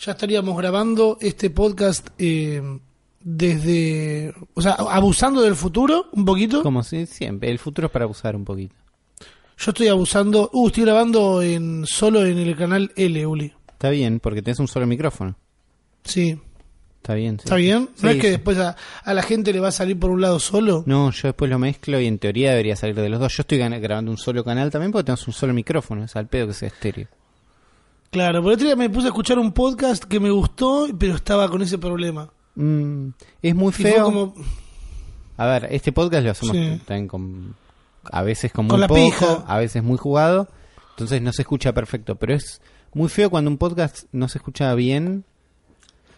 ya estaríamos grabando este podcast eh, desde, o sea, abusando del futuro un poquito. Como si siempre, el futuro es para abusar un poquito. Yo estoy abusando, uh, estoy grabando en solo en el canal L, Uli. Está bien, porque tenés un solo micrófono. Sí, Está bien. sí. ¿está bien? ¿No Sí, es que sí. después a, a la gente le va a salir por un lado solo? No, yo después lo mezclo y en teoría debería salir de los dos. Yo estoy grabando un solo canal también porque tenemos un solo micrófono. Es al pedo que sea estéreo. Claro, por otro día me puse a escuchar un podcast que me gustó, pero estaba con ese problema. Mm, es muy Y feo. como, A ver, este podcast lo hacemos Sí. también con. A veces con Con muy la poco, pija. a veces muy jugado. Entonces no se escucha perfecto. Pero es muy feo cuando un podcast no se escucha bien.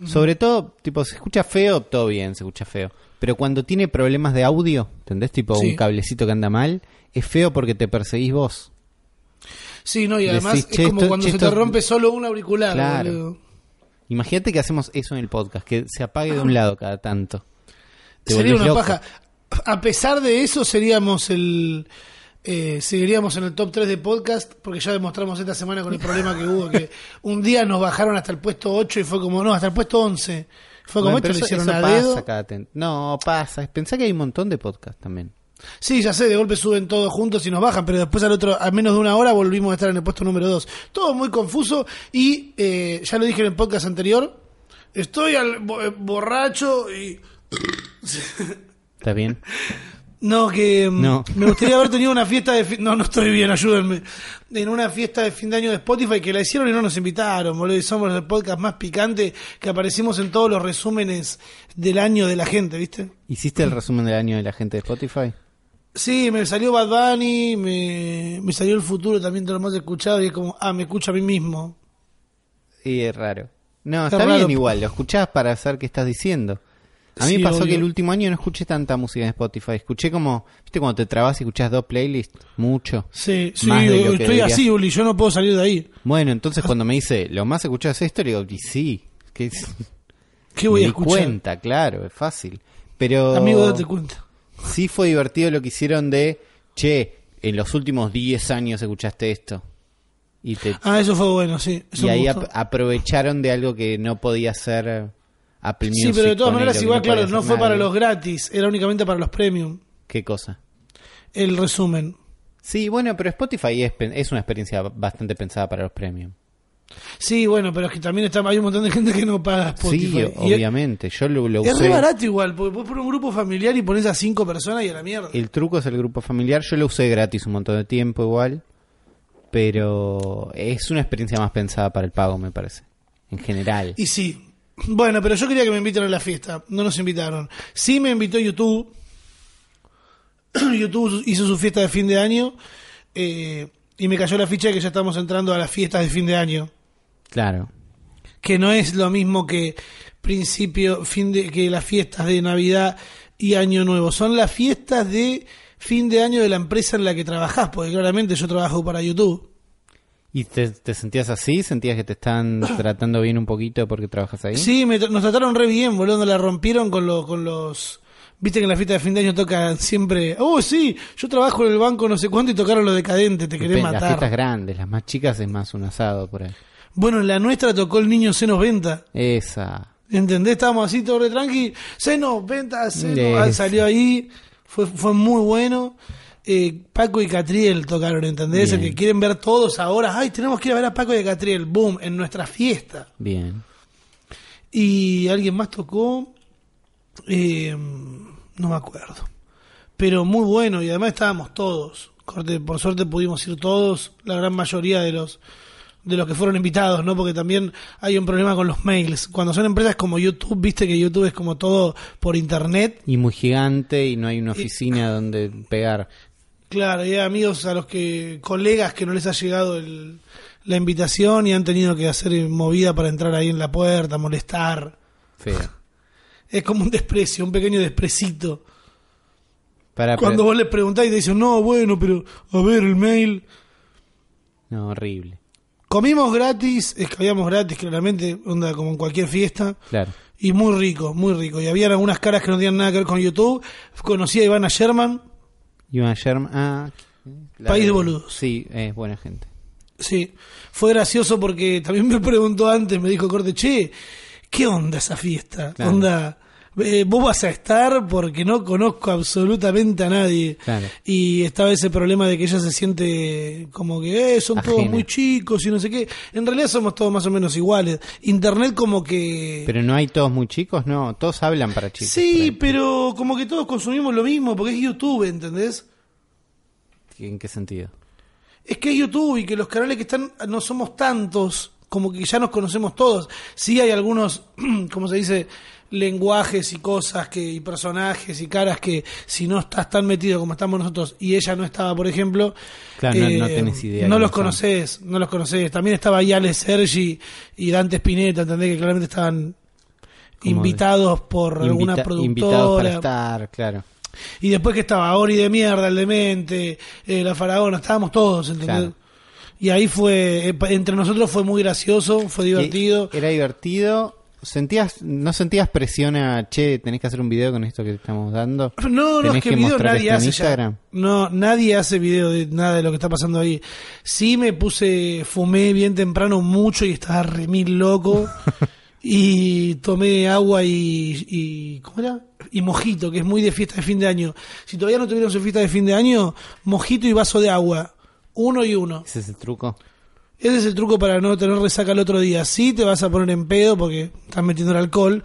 Sobre todo, tipo, se escucha feo, todo bien, se escucha feo. Pero cuando tiene problemas de audio, ¿entendés? Tipo Sí. un cablecito que anda mal, es feo porque te perseguís vos. Sí, no, y además Decís, es "Che, como esto- cuando se te rompe solo un auricular. Claro. boludo. Imagínate que hacemos eso en el podcast, que se apague de un lado cada tanto. Te Sería una loco. paja. A pesar de eso, seríamos el. Eh, seguiríamos en el top 3 de podcast, porque ya demostramos esta semana con el problema que hubo, que un día nos bajaron hasta el puesto 8 y fue como, no, hasta el puesto 11. Fue como Bueno, esto, eso- hicieron a pasa dedo. cada ten- No, pasa. Pensá que hay un montón de podcasts también. Sí, ya sé, de golpe suben todos juntos y nos bajan, pero después al otro, a menos de una hora volvimos a estar en el puesto número 2. Todo muy confuso y eh, ya lo dije en el podcast anterior, estoy al bo- eh, borracho y... ¿Está bien? No, que mm, No. me gustaría haber tenido una fiesta de fin... No, no estoy bien, ayúdenme. En una fiesta de fin de año de Spotify que la hicieron y no nos invitaron, boludo. Y somos el podcast más picante que aparecimos en todos los resúmenes del año de la gente, ¿viste? ¿Hiciste el resumen del año de la gente de Spotify? Sí, me salió Bad Bunny, me, me salió el futuro también de lo más escuchado y es como, ah, me escucho a mí mismo. Y es raro. No, Está está, raro. bien igual, lo escuchás para saber qué estás diciendo. A mí Sí, pasó obvio. que el último año no escuché tanta música en Spotify. Escuché como, viste, cuando te trabas y escuchás dos playlists, mucho. Sí, sí, Más de lo que estoy deberías. así, Uli, yo no puedo salir de ahí. Bueno, entonces cuando me dice, lo más escuchado es esto, le digo, y sí, que es, ¿Qué voy me a di escuchar? cuenta, claro, es fácil. Pero Amigo, date cuenta. Sí fue divertido lo que hicieron de, che, en los últimos 10 años escuchaste esto. Y, te, Ah, eso fue bueno, sí. Eso y ahí ap- aprovecharon de algo que no podía ser Apple Music. Sí, pero de todas maneras igual, no claro, no fue para los gratis, era únicamente para los premium, ¿Qué cosa? el resumen. Sí, bueno, pero Spotify es, es una experiencia bastante pensada para los premium. Sí, bueno, pero es que también está, hay un montón de gente que no paga Spotify. Sí, Y obviamente. Yo lo, lo Es, usé. re barato igual, porque vos pones un grupo familiar y pones a cinco personas y a la mierda. El truco es el grupo familiar. Yo lo usé gratis un montón de tiempo igual. Pero es una experiencia más pensada para el pago, me parece. En general. Y sí. Bueno, pero yo quería que me inviten a la fiesta. No nos invitaron. Sí me invitó YouTube. YouTube hizo su fiesta de fin de año. eh, y me cayó la ficha de que ya estamos entrando a las fiestas de fin de año. Claro. Que no es lo mismo que principio, fin de, que las fiestas de Navidad y Año Nuevo. Son las fiestas de fin de año de la empresa en la que trabajás. Porque claramente yo trabajo para YouTube. ¿Y te, te sentías así? ¿Sentías que te están tratando bien un poquito porque trabajas ahí? Sí, me nos trataron re bien, boludo, nos la rompieron con, lo- con los... Viste que en la fiesta de fin de año tocan siempre... Oh, sí, yo trabajo en el banco no sé cuánto y tocaron lo decadente, te querés Depende, Las fiestas matar. grandes, las más chicas es más un asado por ahí. Bueno, en la nuestra tocó el niño C90. Esa. ¿Entendés? Estábamos así todo re tranqui. C90, C90. Esa. Salió ahí. Fue, fue muy bueno. Eh, Paco y Catriel tocaron, ¿entendés? El que quieren ver todos ahora. Ay, tenemos que ir a ver a Paco y a Catriel. Boom, en nuestra fiesta. Bien. Y alguien más tocó. eh, no me acuerdo. Pero muy bueno. Y además estábamos todos. Por suerte pudimos ir todos. La gran mayoría de los de los que fueron invitados, ¿no? Porque también hay un problema con los mails. Cuando son empresas como YouTube, viste que YouTube es como todo por internet. Y muy gigante y no hay una oficina donde pegar. Claro, y hay amigos a los que, colegas que no les ha llegado el- la invitación y han tenido que hacer movida para entrar ahí en la puerta, molestar. Feo. Es como un desprecio, un pequeño desprecito. Para, Cuando vos les preguntás y te dicen, no, bueno, pero a ver el mail. No, horrible. Comimos gratis, escabíamos gratis, claramente, onda como en cualquier fiesta. Claro. Y muy rico, muy rico. Y había algunas caras que no tenían nada que ver con YouTube. Conocí a Ivana Sherman. Iván Sherman. Ah. País de boludos. Sí, es buena gente. Sí, fue gracioso porque también me preguntó antes, me dijo Corte, che, ¿qué onda esa fiesta? Claro. Onda, eh, vos vas a estar porque no conozco absolutamente a nadie. Claro. Y estaba ese problema de que ella se siente como que eh, son todos Ajena. muy chicos y no sé qué. En realidad somos todos más o menos iguales. Internet como que... Pero no hay todos muy chicos, no, todos hablan para chicos. sí, pero como que todos consumimos lo mismo porque es YouTube, ¿entendés? ¿En qué sentido? Es que es YouTube y que los canales que están no somos tantos, como que ya nos conocemos todos. Sí hay algunos, como se dice, lenguajes y cosas que y personajes y caras que si no estás tan metido como estamos nosotros y ella no estaba, por ejemplo, eh, Claro, no- no tenés idea No los son. conoces, no los conoces. También estaba ahí Ale Sergi y Dante Spinetta, ¿entendés? Que claramente estaban invitados por alguna Invita- Invitados para productora. estar, claro. Y después que estaba Ori de mierda, el demente, eh, la faraona, estábamos todos, ¿entendés? Claro. Y ahí fue, entre nosotros fue muy gracioso, fue divertido. Era divertido. ¿Sentías, ¿No sentías presión a, che, tenés que hacer un video con esto que te estamos dando? No, no, ¿Tenés es que, que video nadie hace Instagram? ya. No, nadie hace video de nada de lo que está pasando ahí. Sí me puse, fumé bien temprano mucho y estaba re mil loco. y tomé agua y, y, ¿cómo era? Y mojito, que es muy de fiesta de fin de año. Si todavía no tuvieron su fiesta de fin de año, mojito y vaso de agua. Uno y uno. ¿Ese es el truco? Ese es el truco para no tener resaca el otro día. Sí te vas a poner en pedo porque estás metiendo el alcohol,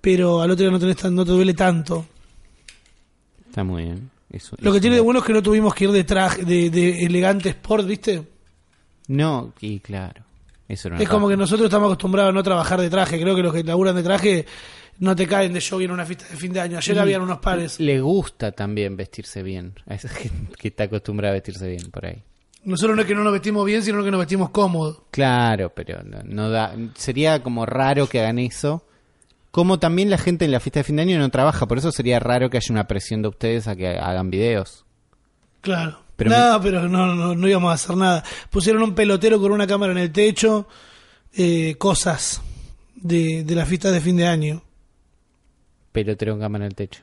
pero al otro día no, tenés tan- no te duele tanto. Está muy bien. Eso- Lo que eso- tiene de bueno es que no tuvimos que ir de traje, de, de elegante sport, ¿viste? No, y claro. Eso era una Es como que nosotros estamos acostumbrados a no trabajar de traje. Creo que los que laburan de traje no te caen de jogging en una fiesta de fin de año. Ayer habían unos pares. Le gusta también vestirse bien. A esa gente que está acostumbrada a vestirse bien por ahí. Nosotros no es que no nos vestimos bien, sino que nos vestimos cómodos. Claro, pero no, no da. Sería como raro que hagan eso. Como también la gente en la fiesta de fin de año no trabaja, por eso sería raro que haya una presión de ustedes a que hagan videos. Claro. Pero no, pero no, no, no íbamos a hacer nada. Pusieron un pelotero con una cámara en el techo, eh, cosas de, de las fiestas de fin de año. Pelotero con cámara en el techo.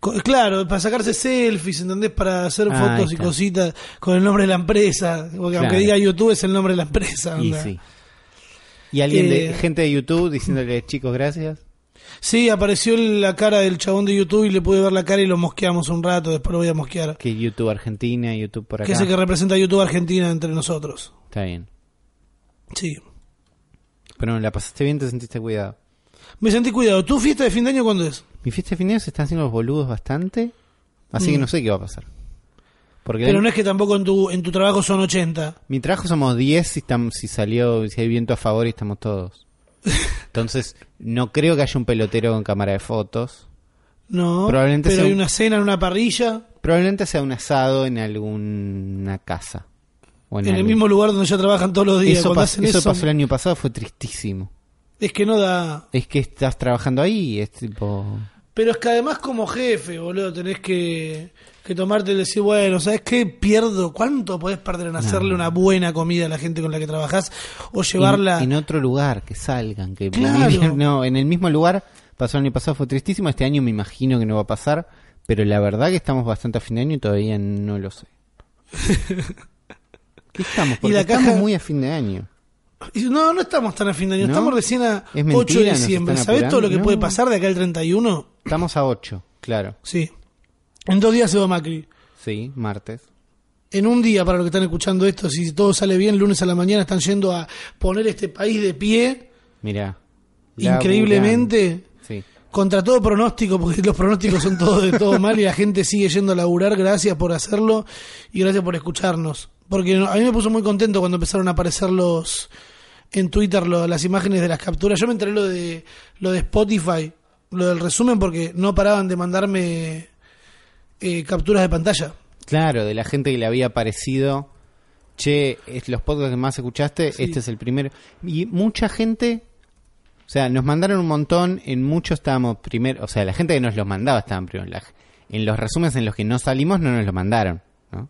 Claro, para sacarse selfies, ¿entendés? Para hacer Ah, fotos y cositas con el nombre de la empresa. Porque aunque diga YouTube es el nombre de la empresa. Y sí. Y alguien de Eh, gente de YouTube diciéndole, chicos, gracias. Sí, apareció la cara del chabón de YouTube y le pude ver la cara y lo mosqueamos un rato, después lo voy a mosquear. Que YouTube Argentina, YouTube por acá. Que es el que representa a YouTube Argentina entre nosotros. Está bien. Sí. Pero la pasaste bien, te sentiste cuidado. Me sentí cuidado. ¿Tu fiesta de fin de año cuándo es? Mi fiesta de fin de año se están haciendo los boludos bastante. Así que Mm. no sé qué va a pasar. Porque Pero no es que tampoco en tu, en tu trabajo son 80. mi trabajo somos 10 si, estamos, si salió, si hay viento a favor y estamos todos. Entonces, no creo que haya un pelotero con cámara de fotos. No. Probablemente pero sea hay un- una cena en una parrilla, Probablemente sea un asado en alguna casa. O en el algún- mismo lugar donde ya trabajan todos los días. Eso, pas- hacen eso eso, pasó el año pasado, fue tristísimo. Es que no da... Es que estás trabajando ahí es tipo... Pero es que además como jefe, boludo, tenés que, que tomarte y decir, bueno, ¿sabes qué? Pierdo. ¿Cuánto podés perder en hacerle una buena comida a la gente con la que trabajás? O llevarla... En, en otro lugar, que salgan, que Claro. no, en el mismo lugar pasó el año pasado, fue tristísimo, este año me imagino que no va a pasar, pero la verdad que estamos bastante a fin de año y todavía no lo sé. ¿Qué estamos? Porque la estamos muy a fin de año. No, no estamos tan a fin de año, ¿No? estamos recién a Es 8 mentira, de diciembre. ¿Sabés todo lo que puede pasar de acá al 31? Estamos a 8, claro. Sí. En dos días se va Macri. Sí, martes. En un día, para los que están escuchando esto, si todo sale bien, lunes a la mañana están yendo a poner este país de pie, Mirá. increíblemente, Sí. contra todo pronóstico, porque los pronósticos son todos de todo mal y la gente sigue yendo a laburar. Gracias por hacerlo y gracias por escucharnos. Porque a mí me puso muy contento cuando empezaron a aparecer los en Twitter lo- las imágenes de las capturas. Yo me enteré lo de lo de Spotify, lo del resumen, porque no paraban de mandarme eh, capturas de pantalla. Claro, de la gente que le había parecido, che, es los podcasts que más escuchaste, Sí. este es el primero. Y mucha gente, o sea, nos mandaron un montón, en muchos estábamos primero, o sea, la gente que nos los mandaba estaban primero. La- en los resúmenes en los que no salimos no nos lo mandaron, ¿no?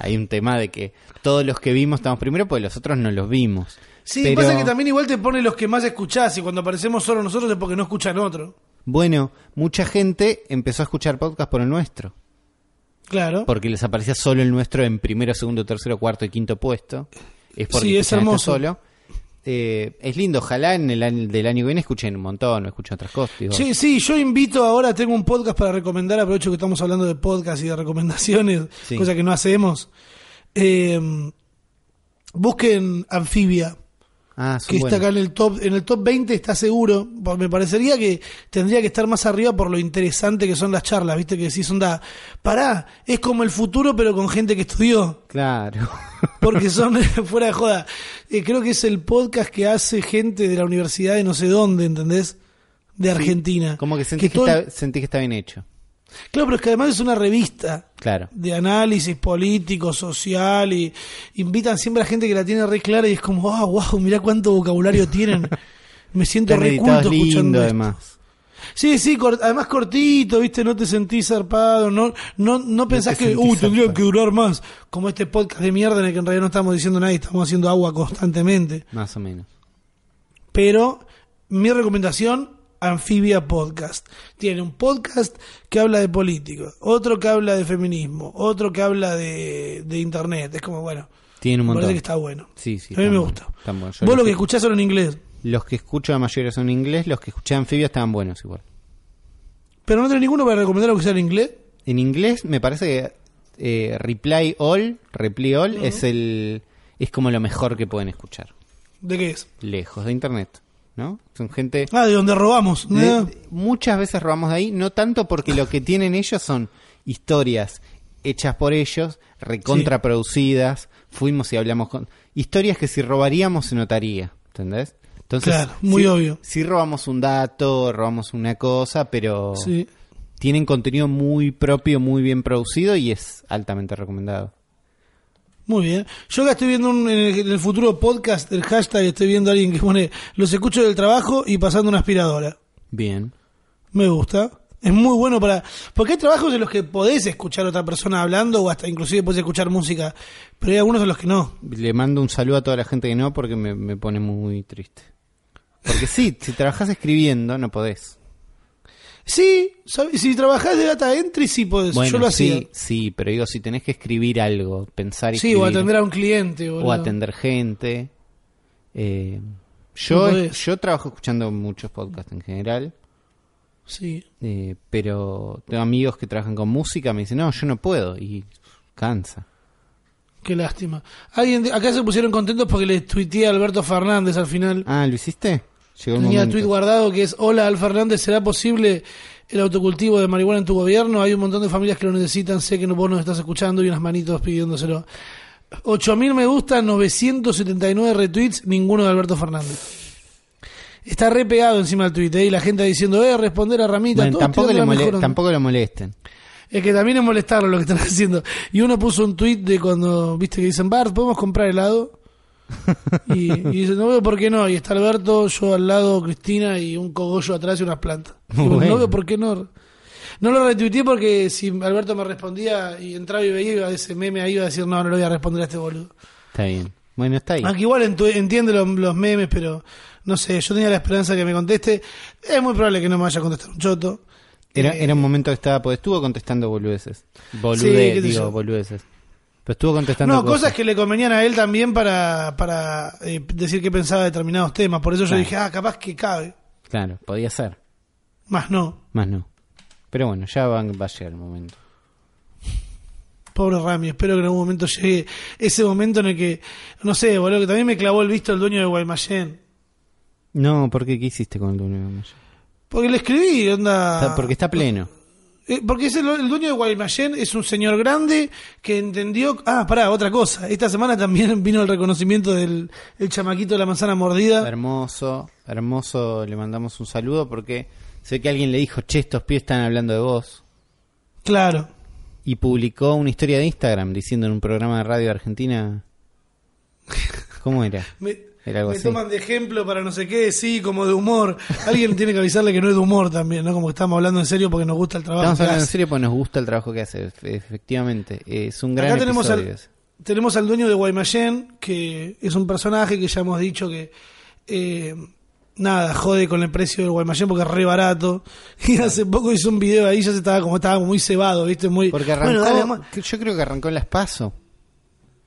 Hay un tema de que todos los que vimos estamos primero, porque los otros no los vimos. Sí, Pero, pasa que también igual te pone los que más escuchás y cuando aparecemos solo nosotros es porque no escuchan otro. Bueno, mucha gente empezó a escuchar podcast por el nuestro. Claro. porque les aparecía solo el nuestro en primero, segundo, tercero, cuarto y quinto puesto. Es porque Sí, es hermoso. solo. Eh, es lindo, ojalá en el año, del año que viene escuchen un montón, escuchen otras cosas. digo. Sí, sí, yo invito ahora, tengo un podcast para recomendar, aprovecho que estamos hablando de podcast y de recomendaciones, Sí. cosa que no hacemos. Eh, busquen Anfibia, Ah, que está acá en el top, en el top 20 está seguro. Me parecería que tendría que estar más arriba por lo interesante que son las charlas, viste que decís, onda, pará, es como el futuro pero con gente que estudió. Claro. Porque son, fuera de joda, eh, creo que es el podcast que hace gente de la universidad de no sé dónde, ¿entendés? De Argentina. Como que sentí que, todo- está, sentí que está bien hecho. Claro, pero es que además es una revista Claro. de análisis político, social, y invitan siempre a gente que la tiene re clara y es como, ah, wow, mirá cuánto vocabulario tienen. Me siento re culto escuchando lindo, esto. además. Sí, sí, cor- además cortito, viste, no te sentís zarpado, no, no, no pensás que, uy, tendría que durar más, como este podcast de mierda en el que en realidad no estamos diciendo nada y estamos haciendo agua constantemente. Más o menos. Pero mi recomendación, Anfibia Podcast. Tiene un podcast que habla de política, otro que habla de feminismo, otro que habla de, de internet. Es como, bueno, Tiene un me parece montón. que está bueno. Sí, sí. a mí me gusta. Yo Vos lo que escuchás solo en inglés, Los que escucho la mayoría son en inglés, los que escuché anfibia estaban buenos igual. pero no tenés ninguno para recomendar lo que sea en inglés. En inglés me parece que eh, Reply All, Reply All es el es como lo mejor que pueden escuchar, ¿De qué es? lejos de internet, ¿no? Son gente Ah, de donde robamos. de- muchas veces robamos de ahí, no tanto porque lo que tienen ellos son historias hechas por ellos, recontraproducidas, fuimos y hablamos con historias que si robaríamos se notaría, ¿entendés? Entonces, Claro, muy sí- obvio. Sí robamos un dato, robamos una cosa, pero Sí. tienen contenido muy propio, muy bien producido y es altamente recomendado. Muy bien. Yo acá estoy viendo un- en, el, en el futuro podcast, el hashtag, estoy viendo a alguien que pone los escucho del trabajo y pasando una aspiradora. Bien. Me gusta. Es muy bueno para... Porque hay trabajos en los que podés escuchar a otra persona hablando o hasta inclusive podés escuchar música, pero hay algunos en los que no. Le mando un saludo a toda la gente que no porque me, me pone muy triste. Porque sí, si trabajas escribiendo no podés. Sí, ¿sabes? si trabajás de data entry sí podés. Bueno, Yo lo hacía. sí, sí, pero digo, si tenés que escribir algo, pensar y Sí, escribir, o atender a un cliente. o boludo. atender gente. eh, yo, yo trabajo escuchando muchos podcasts en general, Sí. eh, pero tengo amigos que trabajan con música, me dicen, no, yo no puedo, y cansa. Qué lástima. Alguien acá se pusieron contentos porque les tuiteé a Alberto Fernández al final. Ah, ¿lo hiciste? Llegó Tenía tweet guardado que es Hola Al Fernández, ¿será posible el autocultivo de marihuana en tu gobierno? Hay un montón de familias que lo necesitan, sé que vos nos estás escuchando y unas manitos pidiéndoselo. 8000 me gusta, 979 retweets, ninguno de Alberto Fernández. Está re pegado encima del tweet, ¿eh? y la gente diciendo, eh, responder a Ramita, Bueno, tampoco, le la mole- mejor onda. tampoco lo molesten. Es que también es molestarlo lo que están haciendo. Y uno puso un tweet de cuando, viste, que dicen, Bart, ¿podemos comprar helado? Y, y dice, no veo por qué no. Y está Alberto, yo al lado, Cristina y un cogollo atrás y unas plantas. Y bueno, Bueno. No veo por qué no. No lo retuiteé porque si Alberto me respondía y entraba y veía iba ese meme ahí iba a decir, no, no le voy a responder a este boludo. Está bien. Bueno, está ahí. Aunque igual entiende los, los memes, pero no sé, yo tenía la esperanza que me conteste. Es muy probable que no me vaya a contestar un choto. Era, Eh, era un momento que estaba, pues estuvo contestando boludeces. Bolude, digo, boludeces. Pero estuvo contestando No, cosas que le convenían a él también para, para eh, decir qué pensaba de determinados temas. Por eso yo dije, ah, capaz que cabe. Claro, podía ser. Más no. Más no. Pero bueno, ya va, va a llegar el momento. Pobre Rami, espero que en algún momento llegue ese momento en el que, no sé, boludo, que también me clavó el visto el dueño de Guaymallén. No, ¿por qué? ¿Qué hiciste con el dueño de Guaymallén? Porque le escribí, onda... Está- Porque está pleno. Eh, porque es el, el dueño de Guaymallén es un señor grande que entendió... Ah, pará, otra cosa. Esta semana también vino el reconocimiento del el chamaquito de la manzana mordida. Hermoso, hermoso. Le mandamos un saludo porque sé que alguien le dijo, che, estos pies están hablando de vos. Claro. Y publicó una historia de Instagram diciendo en un programa de radio de Argentina. ¿Cómo era? Me, Era algo me así. toman de ejemplo para no sé qué, sí, como de humor. Alguien tiene que avisarle que no es de humor también, ¿no? Como que estamos hablando en serio porque nos gusta el trabajo. Estamos que hablando en serio porque nos gusta el trabajo que hace, efe- efectivamente. Es un gran Acá tenemos episodio al, ese. tenemos al dueño de Guaymallén, que es un personaje que ya hemos dicho que eh, nada, jode con el precio del Guaymallén porque es re barato. Y hace poco hizo un video ahí, ya se estaba como estaba muy cebado, ¿viste? Muy Porque Bueno, arrancó, dale, que yo creo que arrancó en las PASO.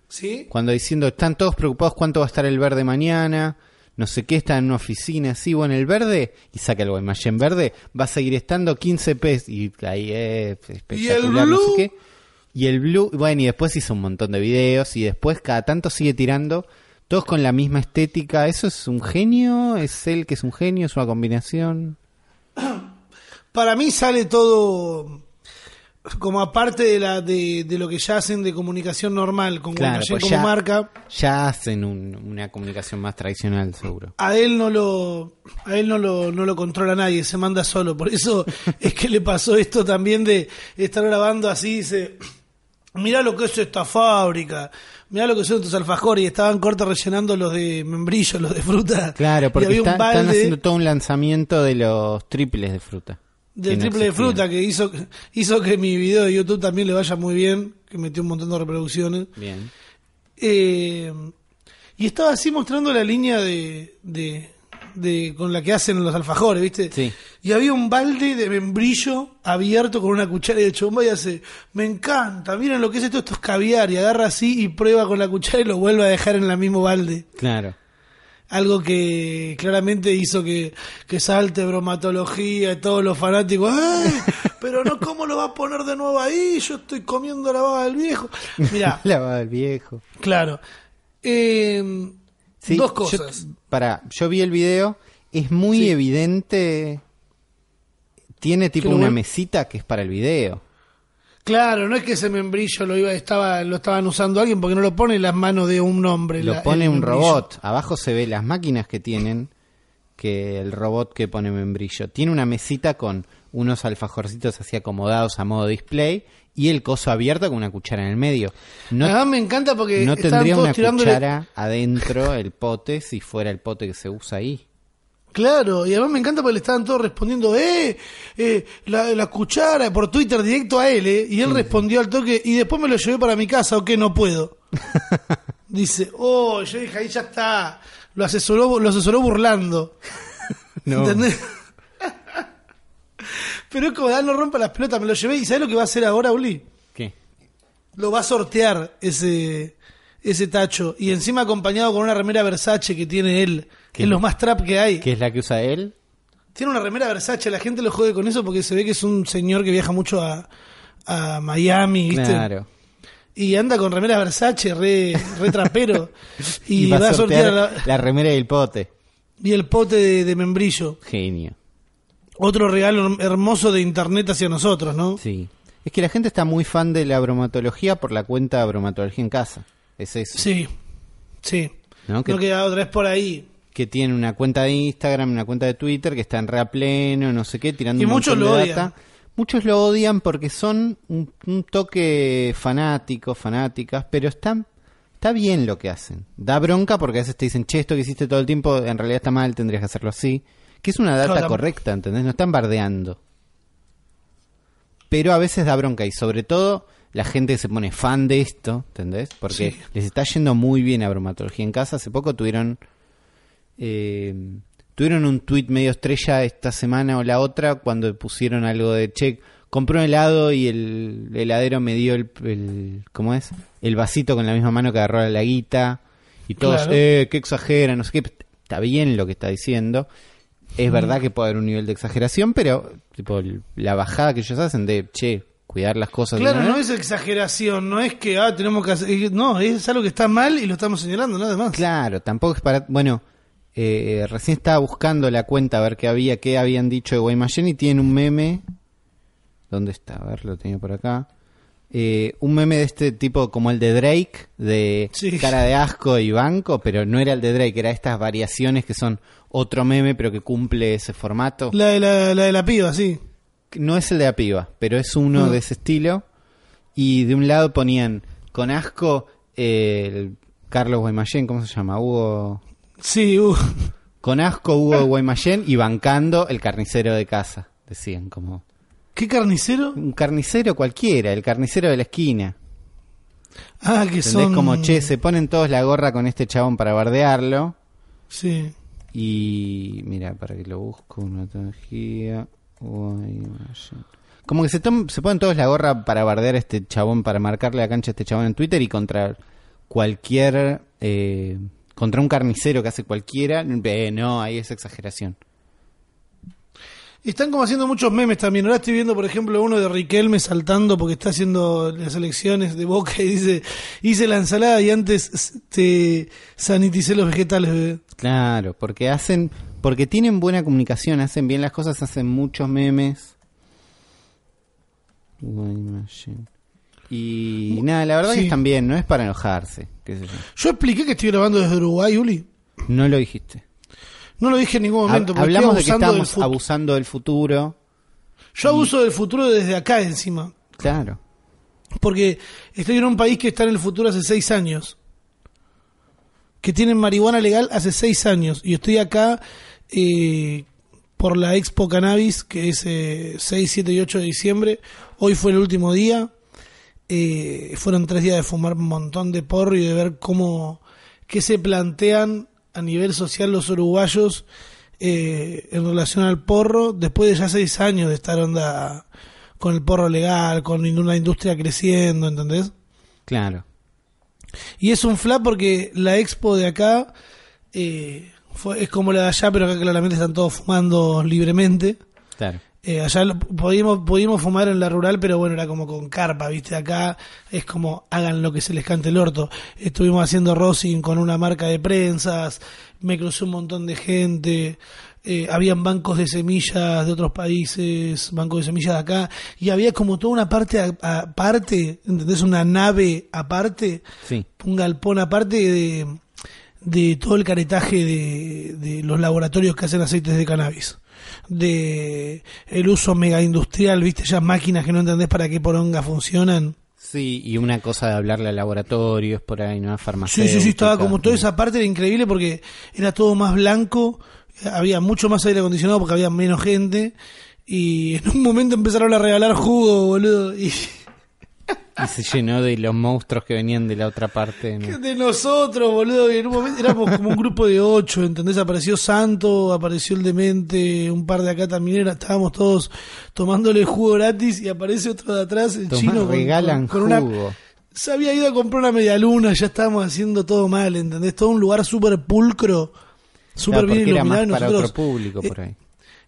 ¿Sí? Cuando diciendo, están todos preocupados cuánto va a estar el verde mañana, no sé qué, está en una oficina así, bueno, el verde, y saca el Guaymallén verde, va a seguir estando 15 pesos, y ahí es espectacular, no sé qué. Y el blue, bueno, y después hizo un montón de videos, y después cada tanto sigue tirando, todos con la misma estética. ¿Eso es un genio? ¿Es él que es un genio? ¿Es una combinación? Para mí sale todo como aparte de la de, de lo que ya hacen de comunicación normal con Claro, pues como ya- marca. Ya hacen un- una comunicación más tradicional, seguro. a él no lo a él no lo, no lo controla nadie, se manda solo. Por eso es que le pasó esto también de estar grabando así, dice, mirá lo que es esta fábrica, mirá lo que son estos alfajores, y estaban cortos rellenando los de membrillo, los de fruta. Claro, porque está- están haciendo todo un lanzamiento de los triples de fruta. Del triple de fruta que hizo, hizo que mi video de YouTube también le vaya muy bien, que metió un montón de reproducciones. Bien. Eh, y estaba así mostrando la línea de, de, de- con la que hacen los alfajores, ¿viste? Sí. Y había un balde de membrillo abierto con una cuchara de chombo y hace, me encanta, miren lo que es esto, esto es caviar, y agarra así y prueba con la cuchara y lo vuelve a dejar en el mismo balde. Claro. Algo que claramente hizo que, que salte bromatología y todos los fanáticos, ¡ay! Pero no, ¿cómo lo va a poner de nuevo ahí? Yo estoy comiendo la baba del viejo. Mira, La va del viejo. Claro. Eh, Sí, dos yo- cosas. para, yo vi el video, es muy Sí. evidente. Tiene tipo una mesita que es para el video. Claro, no es que ese membrillo lo iba, estaba, lo estaban usando alguien porque no lo pone en las manos de un hombre. Lo la- pone un membrillo. robot. Abajo se ve las máquinas que tienen que el robot que pone membrillo. Tiene una mesita con unos alfajorcitos así acomodados a modo display y el coso abierto con una cuchara en el medio. No, Además me encanta porque no tendría todos una tirándole. cuchara adentro el pote si fuera el pote que se usa ahí. Claro, y además me encanta porque le estaban todos respondiendo, eh, eh la, la cuchara, por Twitter directo a él, eh, y él respondió al toque, y después me lo llevé para mi casa, o qué, no puedo. Dice, oh, yo dije, ahí ya está, lo asesoró, lo asesoró burlando. No. ¿Entendés? Pero es como, ah, no rompa las pelotas, me lo llevé, y ¿sabes lo que va a hacer ahora, Uli? ¿Qué? Lo va a sortear ese, ese tacho, y encima acompañado con una remera Versace que tiene él, que es lo más trap que hay. ¿Qué es la que usa él? Tiene una remera Versace, la gente lo jode con eso porque se ve que es un señor que viaja mucho a, a Miami, ¿viste? Claro. Y anda con remera Versace, re, re trapero. y, va, va, a sortear, la... la- remera y el pote. y el pote de, de membrillo. Genio. Otro regalo hermoso de internet hacia nosotros, ¿no? Sí. Es que la gente está muy fan de la bromatología por la cuenta Bromatología en Casa. Es eso. Sí, sí. ¿No? No, Que, queda otra vez por ahí. Que tiene una cuenta de Instagram, una cuenta de Twitter que está en re a pleno, no sé qué, tirando Y un muchos lo de odian. data. Muchos lo odian porque son un, un toque fanático, fanáticas, pero está, está bien lo que hacen. Da bronca porque a veces te dicen, che, esto que hiciste todo el tiempo en realidad está mal, tendrías que hacerlo así. Que es una data Claro, correcta, ¿entendés? No están bardeando. Pero a veces da bronca y sobre todo la gente que se pone fan de esto, ¿entendés? Porque Sí. les está yendo muy bien a bromatología en casa. Hace poco tuvieron eh, tuvieron un tweet medio estrella esta semana o la otra cuando pusieron algo de che, compré un helado y el heladero me dio el, el ¿cómo es? El vasito con la misma mano que agarró la guita y todos, Claro. eh, qué exagera, no sé qué. Está bien lo que está diciendo. Es verdad que puede haber un nivel de exageración, pero tipo la bajada que ellos hacen de, che, cuidar las cosas. Claro, no es exageración, no es que ah, tenemos que hacer. No, es algo que está mal y lo estamos señalando, nada más. Claro, tampoco es para... Bueno, eh, recién estaba buscando la cuenta a ver qué había, qué habían dicho de Guaymallén y tienen un meme. ¿Dónde está? A ver, lo tenía por acá. Eh, un meme de este tipo como el de Drake, de Sí. cara de asco y banco, pero no era el de Drake, era estas variaciones que son otro meme, pero que cumple ese formato. La de la, la de la piba, sí. No es el de la piba, pero es uno de ese estilo. Y de un lado ponían con asco eh, el Carlos Guaymallén, ¿cómo se llama? Hugo... Sí, uh. Con asco Hugo Guaymallén y bancando el carnicero de casa, decían, como ¿Qué carnicero? un carnicero cualquiera, el carnicero de la esquina. Ah, que ¿Entendés? son. Como, che, se ponen todos la gorra con este chabón para bardearlo. Sí. Y mira, para que lo busco, una tecnología. Como que se, se ponen todos la gorra para bardear a este chabón, para marcarle la cancha a este chabón en Twitter y contra cualquier. eh, contra un carnicero que hace cualquiera. eh, no, ahí es exageración. Están como haciendo muchos memes también. Ahora estoy viendo, por ejemplo, uno de Riquelme saltando porque está haciendo las elecciones de Boca y dice, hice la ensalada y antes te saniticé los vegetales. bebé". Claro, porque hacen, porque tienen buena comunicación, hacen bien las cosas, hacen muchos memes. Y nada, la verdad Sí. que están bien, no es para enojarse. qué sé yo. Yo expliqué que estoy grabando desde Uruguay, Uli. No lo dijiste. No lo dije en ningún momento. Porque Hablamos de estoy que abusando del estamos fut- abusando del futuro. Yo abuso del futuro desde acá encima. Claro. Porque estoy en un país que está en el futuro hace seis años. Que tienen marihuana legal hace seis años. Y estoy acá eh, por la Expo Cannabis, que es eh, 6, 7 y 8 de diciembre. Hoy fue el último día. Eh, fueron tres días de fumar un montón de porro y de ver cómo qué se plantean a nivel social los uruguayos eh, en relación al porro después de ya seis años de estar onda con el porro legal, con una industria creciendo, ¿entendés? Claro. Y es un flap porque la expo de acá eh, fue, es como la de allá, pero acá claramente están todos fumando libremente. Claro. Eh, allá lo- pudimos, pudimos fumar en la rural, pero bueno, era como con carpa, ¿viste? Acá es como hagan lo que se les cante el orto. Estuvimos haciendo rosin con una marca de prensas, me cruzó un montón de gente, eh, habían bancos de semillas de otros países, bancos de semillas de acá, y había como toda una parte aparte, ¿entendés? Una nave aparte, Sí. un galpón aparte de, de todo el caretaje de, de los laboratorios que hacen aceites de cannabis. De el uso mega industrial, viste, ya máquinas que no entendés para qué poronga funcionan. Sí, y una cosa de hablarle a laboratorios por ahí, ¿no? A Sí, sí, sí, estaba como toda esa parte era increíble porque era todo más blanco, había mucho más aire acondicionado porque había menos gente y en un momento empezaron a regalar jugo, boludo, y Y se llenó de los monstruos que venían de la otra parte. ¿no? de nosotros, boludo, y en un momento éramos como un grupo de ocho, ¿entendés? Apareció Santo, apareció el Demente, un par de acá también, era, estábamos todos tomándole jugo gratis y aparece otro de atrás, el Tomá, chino, regalan con, con una... jugo. Se había ido a comprar una media luna, ya estábamos haciendo todo mal, ¿entendés? Todo un lugar súper pulcro, súper Claro, bien porque era iluminado. más y para nosotros- otro público por ahí.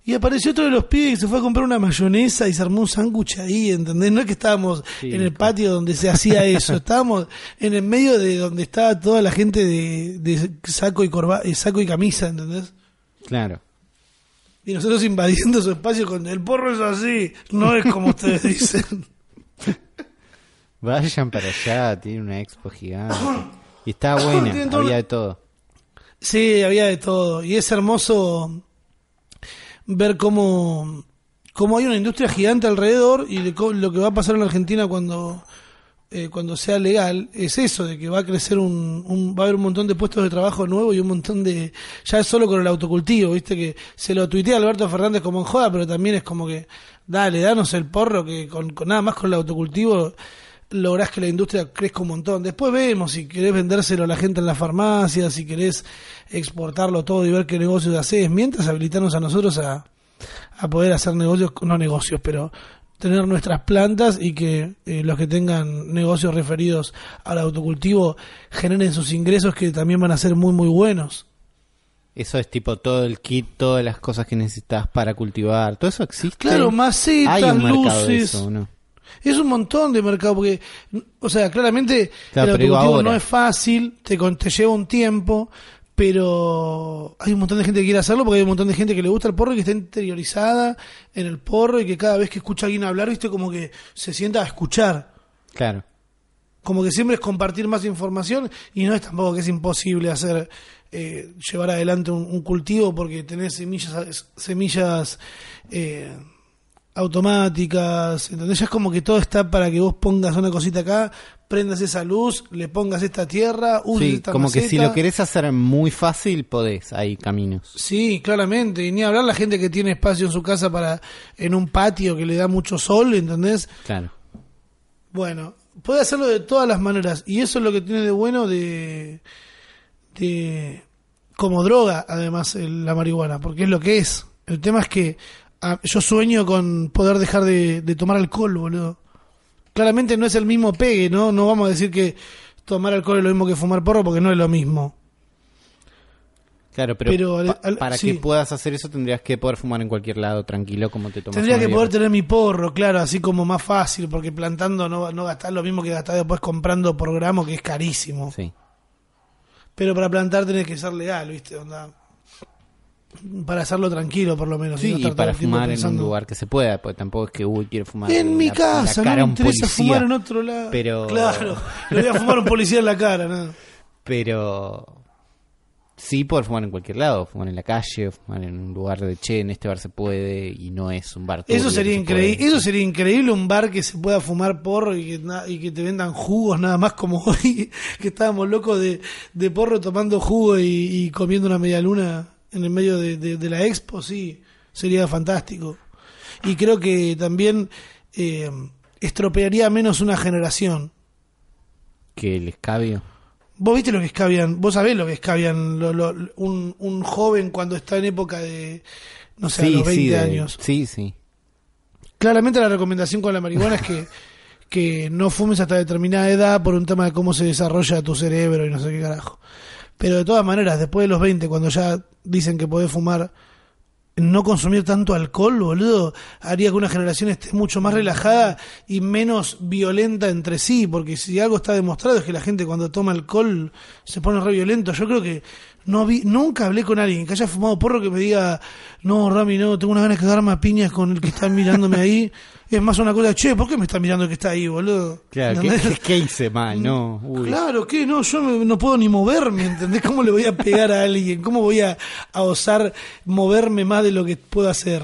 Y apareció otro de los pibes que se fue a comprar una mayonesa y se armó un sándwich ahí, ¿entendés? No es que estábamos Sí, en el patio donde se hacía eso, estábamos en el medio de donde estaba toda la gente de, de saco y corba, eh, saco y camisa, ¿entendés? Claro. Y nosotros invadiendo su espacio con el porro es así, no es como ustedes dicen. Vayan para allá, tiene una expo gigante. Y está buena, había de todo. Sí, había de todo. Y es hermoso ver cómo, cómo hay una industria gigante alrededor y de co- lo que va a pasar en Argentina cuando, eh, cuando sea legal es eso, de que va a crecer un, un- va a haber un montón de puestos de trabajo nuevos y un montón de, ya es solo con el autocultivo, viste que se lo tuitea Alberto Fernández como en joda, pero también es como que, dale, danos el porro que con nada más con el autocultivo lográs que la industria crezca un montón. Después vemos si querés vendérselo a la gente en las farmacias, si querés exportarlo todo y ver qué negocios haces, mientras habilitarnos a nosotros a, a poder hacer negocios, no negocios, pero tener nuestras plantas y que eh, los que tengan negocios referidos al autocultivo generen sus ingresos que también van a ser muy muy buenos. Eso es tipo todo el kit, todas las cosas que necesitas para cultivar. ¿Todo eso existe? Claro, macetas, Hay un mercado de luces. eso, ¿no? Es un montón de mercado porque, o sea, claramente Claro, el autocultivo no es fácil, te, con- te lleva un tiempo, pero hay un montón de gente que quiere hacerlo porque hay un montón de gente que le gusta el porro y que está interiorizada en el porro y que cada vez que escucha a alguien hablar, viste, como que se sienta a escuchar. Claro. Como que siempre es compartir más información y no es tampoco que es imposible hacer eh, llevar adelante un, un cultivo porque tenés semillas semillas eh, automáticas, ¿entendés? Ya es como que todo está para que vos pongas una cosita acá, prendas esa luz, le pongas esta tierra, uses Sí, esta como que si lo querés hacer muy fácil, podés. Hay caminos. Sí, claramente, y ni hablar la gente que tiene espacio en su casa para en un patio que le da mucho sol, ¿entendés? Claro. Bueno, puede hacerlo de todas las maneras y eso es lo que tiene de bueno de de como droga, además, la marihuana, porque es lo que es. El tema es que ah, yo sueño con poder dejar de, de tomar alcohol, boludo. Claramente no es el mismo pegue, ¿no? No vamos a decir que tomar alcohol es lo mismo que fumar porro, porque no es lo mismo. Claro, pero, Pero al- pa- al- para sí. que puedas hacer eso tendrías que poder fumar en cualquier lado tranquilo como te tomas Tendría que poder tener mi porro, claro, así como más fácil, porque plantando no, no gastar lo mismo que gastar después comprando por gramo, que es carísimo. Sí. Pero para plantar tenés que ser legal, ¿viste? Onda. Para hacerlo tranquilo, por lo menos. y Sí, no y estar para fumar en un lugar que se pueda, porque tampoco es que, uy, quiero fumar En mi la- casa, la cara no me interesa policía. fumar en otro lado. Pero- Claro, le voy a fumar a un policía en la cara, ¿no? Pero sí poder fumar en cualquier lado, fumar en la calle, fumar en un lugar de che, en este bar se puede y no es un bar Eso sería se increíble. puede. Eso sería increíble un bar que se pueda fumar porro y que, na- y que te vendan jugos nada más como hoy, que estábamos locos de, de porro tomando jugo y, y comiendo una media luna en el medio de, de- de la expo, sí, sería fantástico. Y creo que también eh, estropearía menos una generación. que el escabio. Vos viste lo que escabian, vos sabés lo que escabian lo- lo- un, un joven cuando está en época de, no sé, a los 20 sí, de- años. Sí, sí. Claramente la recomendación con la marihuana es que, que no fumes hasta determinada edad por un tema de cómo se desarrolla tu cerebro y no sé qué carajo. Pero de todas maneras, después de los 20, cuando ya dicen que podés fumar, no consumir tanto alcohol, boludo, haría que una generación esté mucho más relajada y menos violenta entre sí, porque si algo está demostrado es que la gente cuando toma alcohol se pone re violento. Yo creo que no vi, nunca hablé con alguien que haya fumado porro que me diga, no, Rami, no, tengo una ganas de cagarme a piñas con el que está mirándome ahí. Es más una cosa, che, ¿por qué me está mirando el que está ahí, boludo? Claro, ¿qué, qué- qué hice mal? No, uy. Claro, que no, yo me- no puedo ni moverme, ¿entendés? ¿Cómo le voy a pegar a alguien? ¿Cómo voy a, a osar moverme más de lo que puedo hacer?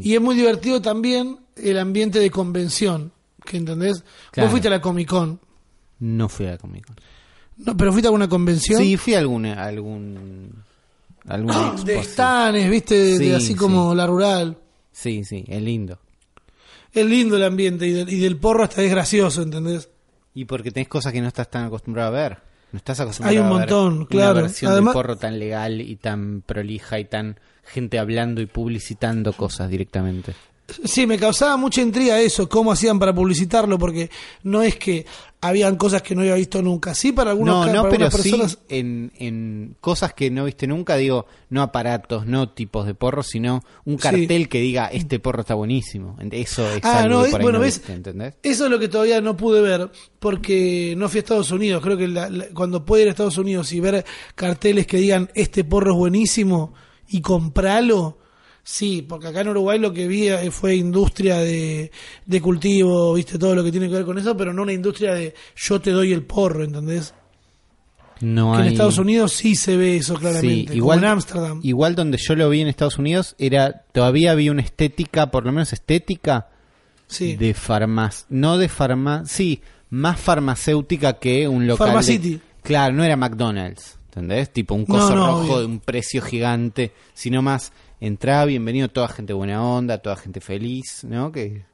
Y es muy divertido también el ambiente de convención, que entendés? Claro. Vos fuiste a la Comic Con, No fui a la Comic Con. No, pero fuiste a alguna convención Sí, fui a alguna, algún, alguna expo, de sí. stands, ¿viste? De- de Sí, así sí. como la rural. Sí, sí, es lindo. Es lindo el ambiente y del, y del porro hasta es gracioso, ¿entendés? Y porque tenés cosas que no estás tan acostumbrado a ver. No estás acostumbrado Hay un a ver montón, una claro. versión Además- del porro tan legal y tan prolija y tan gente hablando y publicitando cosas directamente. Sí, me causaba mucha intriga eso, cómo hacían para publicitarlo, porque no es que habían cosas que no había visto nunca. Sí, para algunos No, no, para pero personas. sí en, en cosas que no viste nunca, digo, no aparatos, no tipos de porro, sino un Sí. cartel que diga, este porro está buenísimo. Eso es Ah, algo no, que por ahí bueno, no ves, viste, ¿entendés? eso es lo que todavía no pude ver, porque no fui a Estados Unidos. Creo que la- la- cuando pueda ir a Estados Unidos y ver carteles que digan, este porro es buenísimo, y compralo, sí, porque acá en Uruguay lo que vi eh, fue industria de, de cultivo, viste, todo lo que tiene que ver con eso, pero no una industria de yo te doy el porro, ¿entendés? No Que en hay... Estados Unidos sí se ve eso claramente, Sí, como igual, en Ámsterdam. igual donde yo lo vi en Estados Unidos, era todavía había una estética, por lo menos estética, Sí. de farmacia, no de farmacia, sí, más farmacéutica que un local. de- Pharmacity. claro, no era McDonald's, ¿entendés? Tipo un No, coso no, rojo obvio. de un precio gigante, sino más entrada, bienvenido, toda gente buena onda, toda gente feliz, ¿no? Que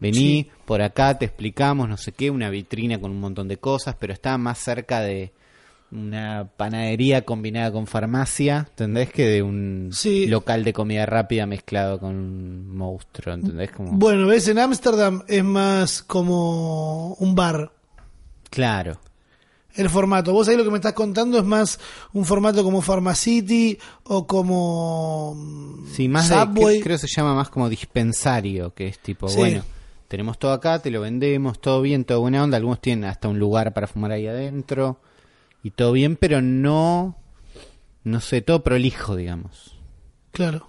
vení Sí. por acá, te explicamos, no sé qué, una vitrina con un montón de cosas, pero estaba más cerca de una panadería combinada con farmacia, ¿entendés? Que de un Sí. local de comida rápida mezclado con un monstruo, ¿entendés? Como... Bueno, ves, en Ámsterdam es más como un bar. Claro. El formato. Vos ahí lo que me estás contando es más un formato como Pharmacity o como mm, Sí, más de, Subway. cre- creo que se llama más como dispensario, que es tipo, Sí. bueno, tenemos todo acá, te lo vendemos, todo bien, todo buena onda, algunos tienen hasta un lugar para fumar ahí adentro y todo bien, pero no, no sé, todo prolijo, digamos. Claro.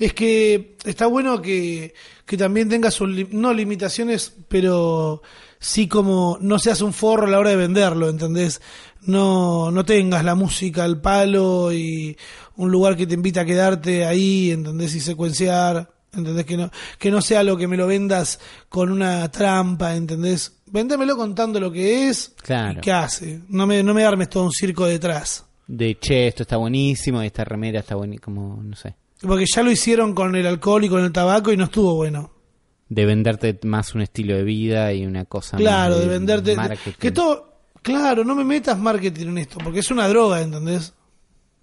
Es que está bueno que, que también tenga sus, li- no limitaciones, pero sí como no seas un forro a la hora de venderlo, ¿entendés? No, no tengas la música al palo y un lugar que te invita a quedarte ahí, ¿entendés? Y secuenciar, ¿entendés? Que no, que no sea lo que me lo vendas con una trampa, ¿entendés? Véndemelo contando lo que es Claro. y qué hace. No me, no me armes todo un circo detrás. De, che, esto está buenísimo, esta remera está buenísima, como, no sé. Porque ya lo hicieron con el alcohol y con el tabaco y no estuvo bueno. De venderte más un estilo de vida y una cosa Claro, más de venderte. marketing. Que todo, Claro, no me metas marketing en esto, porque es una droga, ¿entendés?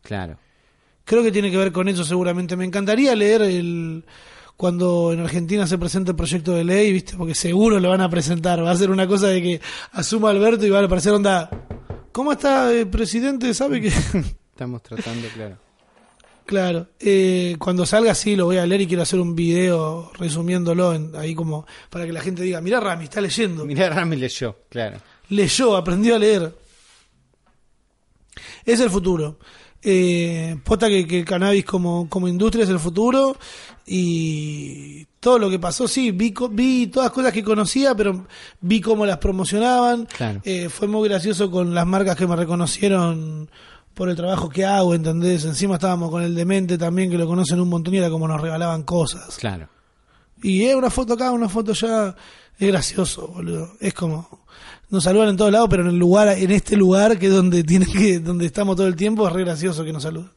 Claro. Creo que tiene que ver con eso seguramente. Me encantaría leer el cuando en Argentina se presenta el proyecto de ley, ¿viste? Porque seguro lo van a presentar. Va a ser una cosa de que asuma Alberto y va a aparecer onda. ¿Cómo está el presidente? ¿Sabe que.? Estamos tratando, claro. Claro, eh, cuando salga sí lo voy a leer y quiero hacer un video resumiéndolo en- ahí como para que la gente diga, mira Rami, está leyendo. Mirá, Rami leyó, claro. leyó, aprendió a leer. Es el futuro. Eh, posta que, que el cannabis como, como industria es el futuro y todo lo que pasó, sí, vi, vi todas cosas que conocía, pero vi cómo las promocionaban. Claro. Eh, fue muy gracioso con las marcas que me reconocieron por el trabajo que hago, ¿entendés? Encima estábamos con el demente también, que lo conocen un montón y era como nos regalaban cosas. Claro. Y es una foto acá, una foto allá. Es gracioso, boludo. Es como. Nos saludan en todos lados, pero en el lugar, en este lugar que es donde tiene que, donde estamos todo el tiempo, es re gracioso que nos saluden.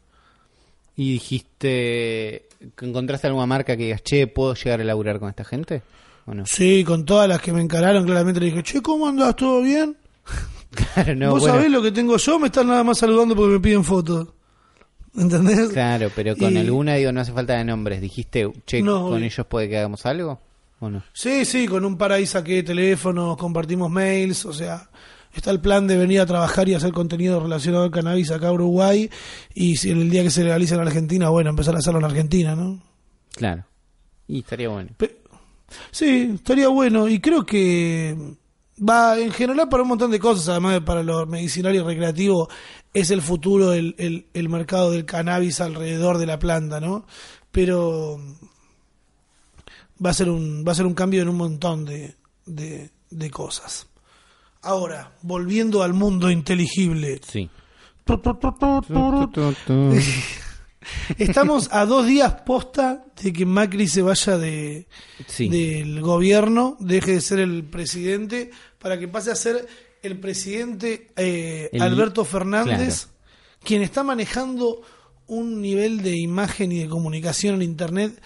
¿Y dijiste encontraste alguna marca que digas, che, ¿puedo llegar a laburar con esta gente? ¿O no? Sí, con todas las que me encararon, claramente le dije, che, ¿cómo andas? ¿Todo bien? Claro, no, ¿Vos bueno, sabés lo que tengo yo? Me están nada más saludando porque me piden fotos. ¿Entendés? Claro, pero con Y- alguna, digo, no hace falta de nombres. Dijiste, che, No, ¿con obvio. ellos puede que hagamos algo? ¿O no? Sí, sí, con un par ahí saqué teléfonos, compartimos mails, o sea, está el plan de venir a trabajar y hacer contenido relacionado al cannabis acá a Uruguay y si en el día que se legalice en Argentina, bueno, empezar a hacerlo en Argentina, ¿no? Claro. Y estaría bueno. Pe- sí, estaría bueno y creo que va en general para un montón de cosas, además de para lo medicinal y recreativo, es el futuro el, el, el mercado del cannabis alrededor de la planta, ¿no? Pero va a ser un, va a ser un cambio en un montón de, de, de cosas. Ahora, volviendo al mundo inteligible. Sí. Estamos a dos días posta de que Macri se vaya de, Sí. del gobierno, deje de ser el presidente, para que pase a ser el presidente eh, El- Alberto Fernández, quien está manejando un nivel de imagen y de comunicación en Internet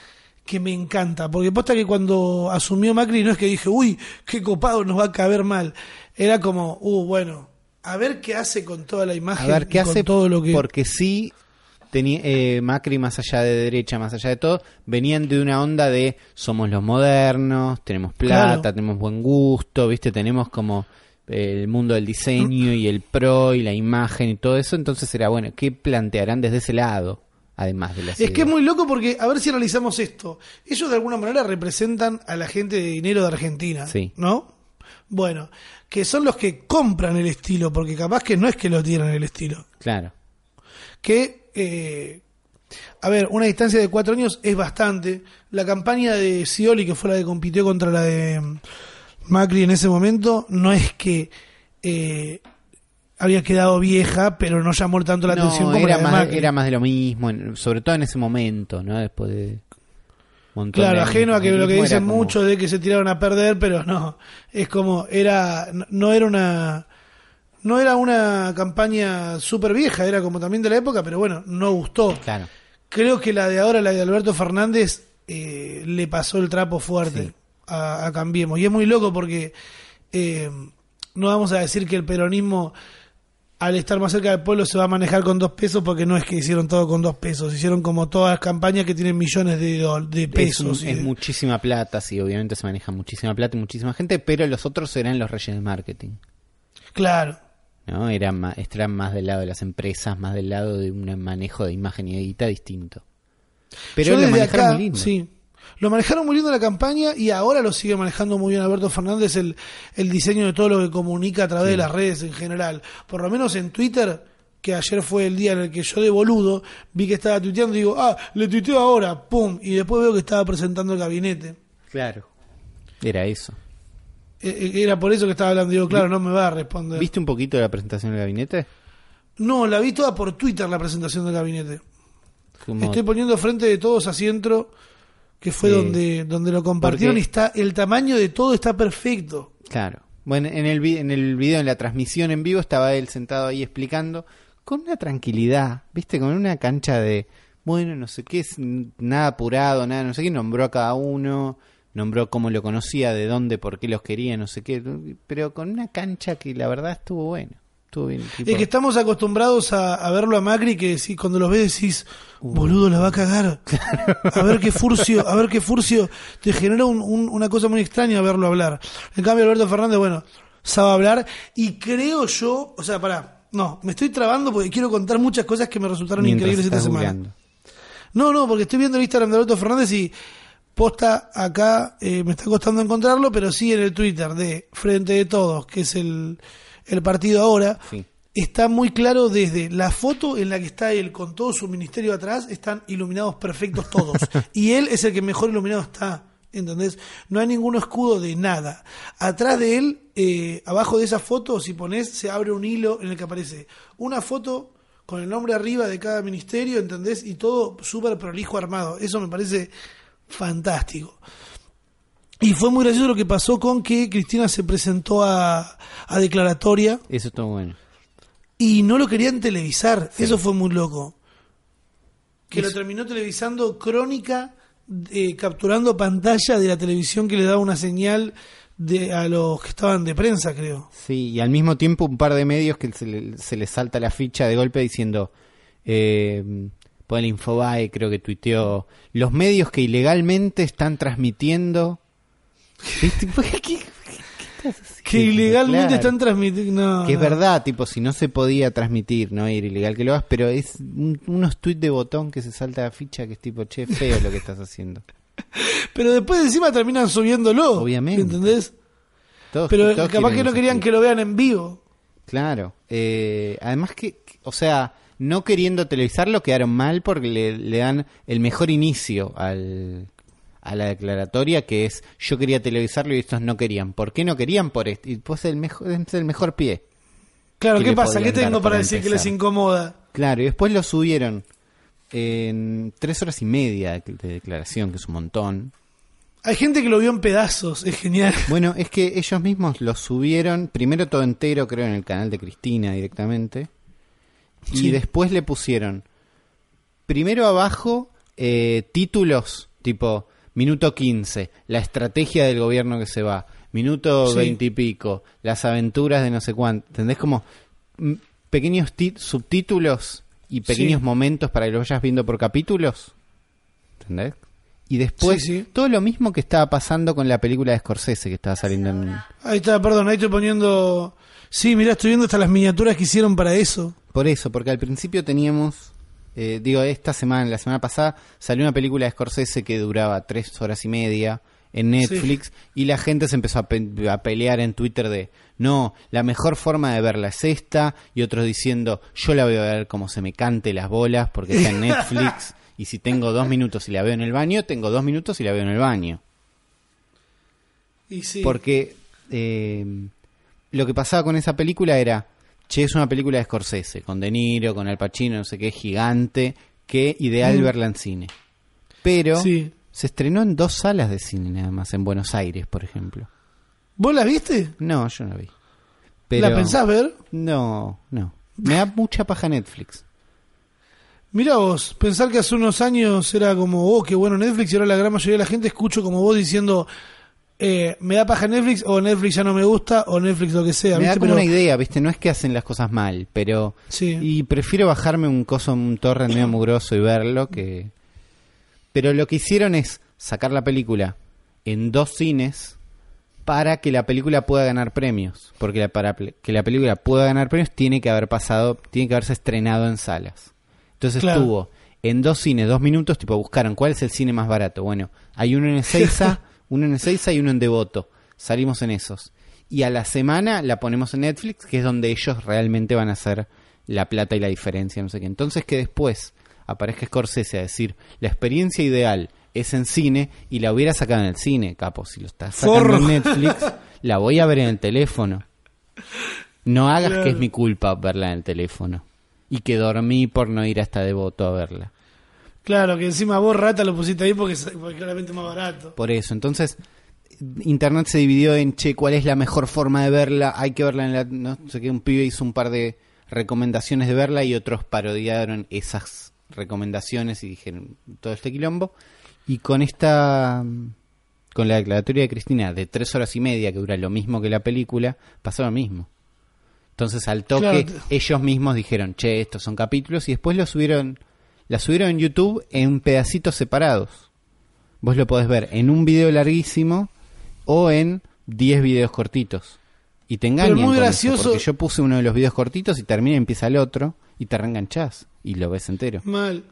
que me encanta. Porque posta que cuando asumió Macri no es que dije, uy, qué copado, nos va a caber mal. Era como, uh, bueno, a ver qué hace con toda la A imagen ver qué y con hace, todo lo que... porque sí, eh, Macri más allá de derecha, más allá de todo, venían de una onda de somos los modernos, tenemos plata, Claro. tenemos buen gusto, viste, tenemos como eh, el mundo del diseño y el pro y la imagen y todo eso, entonces era bueno, ¿qué plantearán desde ese lado? Además de las Es que es muy loco porque, a ver si analizamos esto. Ellos de alguna manera representan a la gente de dinero de Argentina, Sí. ¿no? Bueno, que son los que compran el estilo, porque capaz que no es que lo tienen el estilo. Claro, Que, eh, a ver, una distancia de cuatro años es bastante. La campaña de Scioli, que fue la que compitió contra la de mm, Macri en ese momento, no es que eh, había quedado vieja, pero no llamó tanto la No, atención como era la de más, Macri. era más de lo mismo, sobre todo en ese momento, ¿no? Después de... un montón Claro, de ajeno a que lo que dicen como- mucho de que se tiraron a perder, pero no, es como era no era una no era una campaña súper vieja, era como también de la época, pero bueno, no gustó. Claro. Creo que la de ahora, la de Alberto Fernández, eh, le pasó el trapo fuerte Sí. a, a Cambiemos. Y es muy loco porque eh, no vamos a decir que el peronismo, al estar más cerca del pueblo, se va a manejar con dos pesos, porque no es que hicieron todo con dos pesos. Hicieron como todas las campañas que tienen millones de, de Es, pesos. un- es de- muchísima plata, sí, obviamente se maneja muchísima plata y muchísima gente, pero los otros eran los reyes del marketing. Claro. ¿No? Eran más, estaban más del lado de las empresas, más del lado de un manejo de imagen y de guita distinto. Pero lo manejaron acá, muy lindo. Sí. Lo manejaron muy lindo la campaña y ahora lo sigue manejando muy bien Alberto Fernández el, el diseño de todo lo que comunica a través de las redes en general. Por lo menos en Twitter, que ayer fue el día en el que yo de boludo vi que estaba tuiteando y digo, ah, le tuiteo ahora, pum, y después veo que estaba presentando el gabinete. Claro. Era eso. E- e- Era por eso que estaba hablando, digo, claro, no me va a responder. ¿Viste un poquito de la presentación del gabinete? No, la vi toda por Twitter la presentación del gabinete. Como- Estoy poniendo frente de todos asiento que fue Sí. donde, donde lo compartieron Porque- y está, el tamaño de todo está perfecto. Claro. Bueno, en el, en el video, en la transmisión en vivo, estaba él sentado ahí explicando con una tranquilidad, ¿viste? Con una cancha de, bueno, no sé qué, es, nada apurado, nada, no sé qué, nombró a cada uno, nombró cómo lo conocía, de dónde, por qué los quería, no sé qué, pero con una cancha que la verdad estuvo bueno. Estuvo bien. tipo- Es que estamos acostumbrados a, a verlo a Macri que si cuando lo ves decís, boludo, la va a cagar. A ver qué furcio, a ver qué furcio. Te genera un- un- una cosa muy extraña verlo hablar. En cambio, Alberto Fernández, bueno, sabe hablar. Y creo yo, o sea, pará, no, me estoy trabando porque quiero contar muchas cosas que me resultaron mientras increíbles esta semana. No, no, porque estoy viendo el Instagram de Alberto Fernández y posta acá, eh, me está costando encontrarlo, pero sí en el Twitter de Frente de Todos, que es el, el partido ahora, Sí. está muy claro desde la foto en la que está él con todo su ministerio atrás, están iluminados perfectos todos. y él es el que mejor iluminado está. ¿Entendés? No hay ningún escudo de nada. Atrás de él, eh, abajo de esa foto, si pones, se abre un hilo en el que aparece una foto con el nombre arriba de cada ministerio, ¿entendés? Y todo súper prolijo armado. Eso me parece fantástico. Y fue muy gracioso lo que pasó con que Cristina se presentó a, a declaratoria Eso estuvo bueno. y no lo querían televisar. Sí. Eso fue muy loco. Que lo terminó televisando Crónica, eh, capturando pantalla de la televisión que le daba una señal de, a los que estaban de prensa, creo. Sí, y al mismo tiempo un par de medios que se le, se les salta la ficha de golpe diciendo, eh, por el Infobae creo que tuiteó, los medios que ilegalmente están transmitiendo... ¿Viste? ¿Qué, qué- qué? Que ilegalmente Claro. están transmitiendo. no, Que es verdad, tipo, si no se podía transmitir, no era ilegal que lo hagas, pero es un- unos tweets de botón que se salta la ficha que es tipo, che, feo lo que estás haciendo. Pero después encima terminan subiéndolo. Obviamente. ¿Entendés? Todos- Pero todos capaz que no querían que lo vean en vivo. Claro. Eh, además que, o sea, no queriendo televisarlo quedaron mal porque le, le dan el mejor inicio al, a la declaratoria que es yo quería televisarlo y estos no querían. ¿Por qué no querían? Por esto. Y pues el mejor, es el mejor pie. Claro, ¿Qué ¿qué le pasa? ¿Qué tengo para para decir que les incomoda? Claro, y después lo subieron en tres horas y media de de declaración, que es un montón. Hay gente que lo vio en pedazos, es genial. Bueno, es que ellos mismos lo subieron, primero todo entero, creo, en el canal de Cristina directamente. Y Sí. después le pusieron, primero abajo, eh, títulos tipo minuto 15, la estrategia del gobierno que se va, minuto Sí. 20 y pico, las aventuras de no sé cuánto. ¿Entendés? Como mm, pequeños subtítulos y pequeños Sí. momentos para que lo vayas viendo por capítulos. ¿Entendés? Y después, Sí, sí. todo lo mismo que estaba pasando con la película de Scorsese que estaba saliendo en... Ahí está, perdón, ahí estoy poniendo. Sí, mira, estoy viendo hasta las miniaturas que hicieron para eso. Por eso, porque al principio teníamos, eh, digo, esta semana, la semana pasada, salió una película de Scorsese que duraba tres horas y media en Netflix y la gente se empezó a, pe- a pelear en Twitter de, no, la mejor forma de verla es esta, y otros diciendo, yo la voy a ver como se me cante las bolas porque está en Netflix, y si tengo dos minutos y la veo en el baño, tengo dos minutos y la veo en el baño. Y sí. Porque eh, lo que pasaba con esa película era, che, es una película de Scorsese, con De Niro, con Al Pacino, no sé qué, gigante, que ideal Mm. verla en cine. Pero Sí. se estrenó en dos salas de cine nada más, en Buenos Aires, por ejemplo. ¿Vos la viste? No, yo no la vi. Pero, ¿La pensás ver? No, no. Me da mucha paja Netflix. Mira vos, pensar que hace unos años era como, oh, qué bueno Netflix, y ahora la gran mayoría de la gente escucho como vos diciendo, eh, me da paja Netflix, o Netflix ya no me gusta, o Netflix lo que sea. Me da como Pero- una idea, ¿viste? No es que hacen las cosas mal, pero... Sí. Y prefiero bajarme un coso, un torrent medio mugroso y verlo que... Pero lo que hicieron es sacar la película en dos cines para que la película pueda ganar premios. Porque la- para que la película pueda ganar premios tiene que haber pasado, tiene que haberse estrenado en salas. Entonces Claro. estuvo en dos cines, dos minutos, tipo buscaron cuál es el cine más barato. Bueno, hay uno en Ezeiza, uno en Ezeiza y uno en Devoto. Salimos en esos. Y a la semana la ponemos en Netflix, que es donde ellos realmente van a hacer la plata y la diferencia, no sé qué. Entonces que después aparezca Scorsese a decir, la experiencia ideal es en cine y la hubiera sacado en el cine, capo. Si lo estás sacando en Netflix, la voy a ver en el teléfono. No hagas Claro. que es mi culpa verla en el teléfono. Y que dormí por no ir hasta Devoto a verla. Claro, que encima vos rata lo pusiste ahí porque es porque claramente más barato. Por eso, entonces Internet se dividió en, che, ¿cuál es la mejor forma de verla? Hay que verla en la... No sé qué, un pibe hizo un par de recomendaciones de verla y otros parodiaron esas recomendaciones y dijeron todo este quilombo. Y con esta con la declaratoria de Cristina de tres horas y media, que dura lo mismo que la película, pasó lo mismo. Entonces al toque Claro. ellos mismos dijeron, che, estos son capítulos, y después lo subieron, la subieron en YouTube en pedacitos separados. Vos lo podés ver en un video larguísimo o en 10 videos cortitos. Y te engañan muy con eso, gracioso- porque yo puse uno de los videos cortitos y termina y empieza el otro y te reenganchás y lo ves entero. Mal.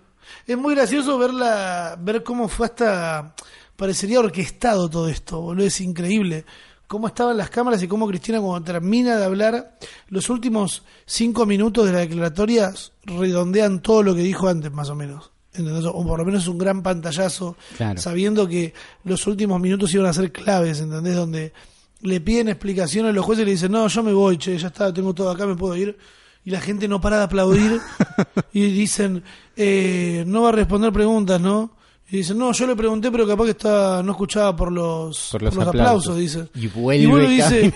Es muy gracioso verla, ver cómo fue hasta. Parecería orquestado todo esto, boludo. Es increíble. Cómo estaban las cámaras y cómo Cristina, cuando termina de hablar, los últimos cinco minutos de la declaratoria redondean todo lo que dijo antes, más o menos. ¿Entendés? O por lo menos es un gran pantallazo, Claro. sabiendo que los últimos minutos iban a ser claves, ¿entendés? Donde le piden explicaciones a los jueces y le dicen, no, yo me voy, che, ya está, tengo todo acá, me puedo ir. Y la gente no para de aplaudir y dicen, eh, no va a responder preguntas, ¿no? Y dicen, no, yo le pregunté, pero capaz que está, no escuchaba por los, Por los aplausos, aplausos. dice. Y vuelve y dice,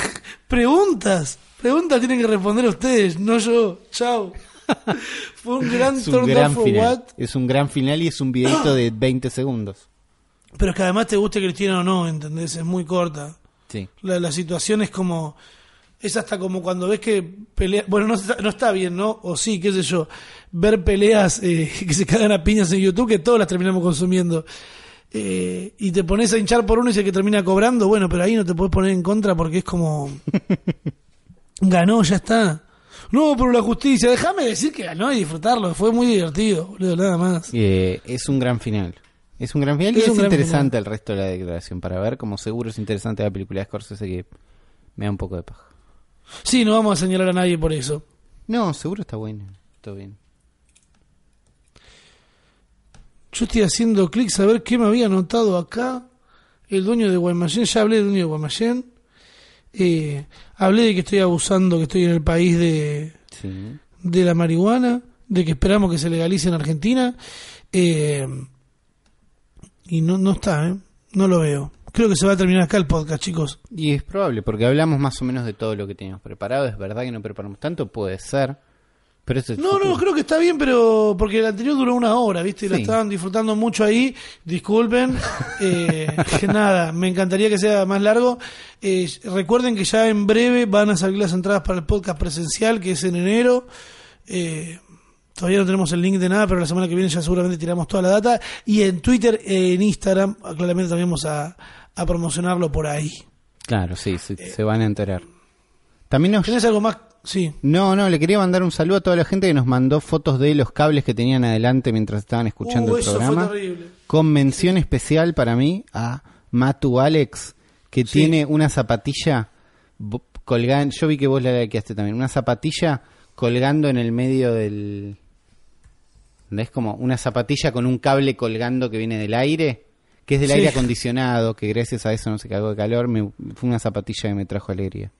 preguntas, preguntas tienen que responder ustedes, no yo, chao. Fue un gran Es un turn gran off for final. what, Es un gran final y es un videito de 20 segundos. pero es que además te guste Cristina o no, ¿entendés? Es muy corta. Sí. La, la situación es como. Es hasta como cuando ves que pelea. Bueno, no está, no está bien, ¿no? O sí, qué sé yo. Ver peleas eh, que se cagan a piñas en YouTube, que todas las terminamos consumiendo. Eh, y te pones a hinchar por uno y dice que termina cobrando. Bueno, pero ahí no te puedes poner en contra porque es como. ganó, ya está. No, por la justicia. Déjame decir que ganó y disfrutarlo. Fue muy divertido, boludo, nada más. Eh, es un gran final. Es un gran final y Es es, interesante el resto de la declaración para ver, como seguro es interesante la película de Scorsese que me da un poco de paja. Sí, no vamos a señalar a nadie por eso. No, seguro está bueno. Todo bien. Yo estoy haciendo clics a ver qué me había anotado acá. El dueño de Guaymallén, ya hablé del dueño de Guaymallén. Eh, hablé de que estoy abusando, que estoy en el país de, Sí. de la marihuana, de que esperamos que se legalice en Argentina. Eh, y no, no está, ¿eh? No lo veo. Creo que se va a terminar acá el podcast, chicos. Y es probable, porque hablamos más o menos de todo lo que teníamos preparado. Es verdad que no preparamos tanto, puede ser. Pero es No, no, creo que está bien, pero porque el anterior duró una hora, ¿viste? Y la Sí. estaban disfrutando mucho ahí. Disculpen. Eh, que nada, me encantaría que sea más largo. Eh, recuerden que ya en breve van a salir las entradas para el podcast presencial, que es en enero. Eh, todavía no tenemos el link de nada, pero la semana que viene ya seguramente tiramos toda la data. Y en Twitter, en Instagram, claramente también vamos a, a promocionarlo por ahí. Claro, sí, sí, se van a enterar. También nos... ¿Tenés algo más? Sí. No, no, le quería mandar un saludo a toda la gente que nos mandó fotos de los cables que tenían adelante mientras estaban escuchando Uh, el eso programa. fue terrible. Con mención especial para mí a Matu Alex, que Sí. tiene una zapatilla colgando. Yo vi que vos la likeaste también. Una zapatilla colgando en el medio del. Es como una zapatilla con un cable colgando que viene del aire, que es del Sí. aire acondicionado, que gracias a eso no se cagó de calor. Me, fue una zapatilla que me trajo alegría.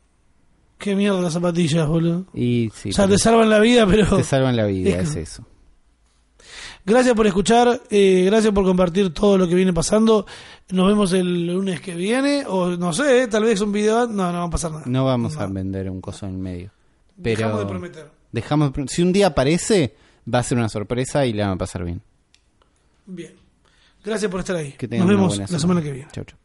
Qué mierda las zapatillas, boludo. Y sí, o sea, te salvan la vida, pero... te salvan la vida, Es eso. Gracias por escuchar, eh, gracias por compartir todo lo que viene pasando. Nos vemos el lunes que viene, o no sé, eh, tal vez un video. No, no va a pasar nada. No vamos a vender un coso en el medio. Pero Dejamos de prometer. dejamos si un día aparece, va a ser una sorpresa y la van a pasar bien. Bien. Gracias por estar ahí. Que Nos vemos la semana que viene. Chau, chau.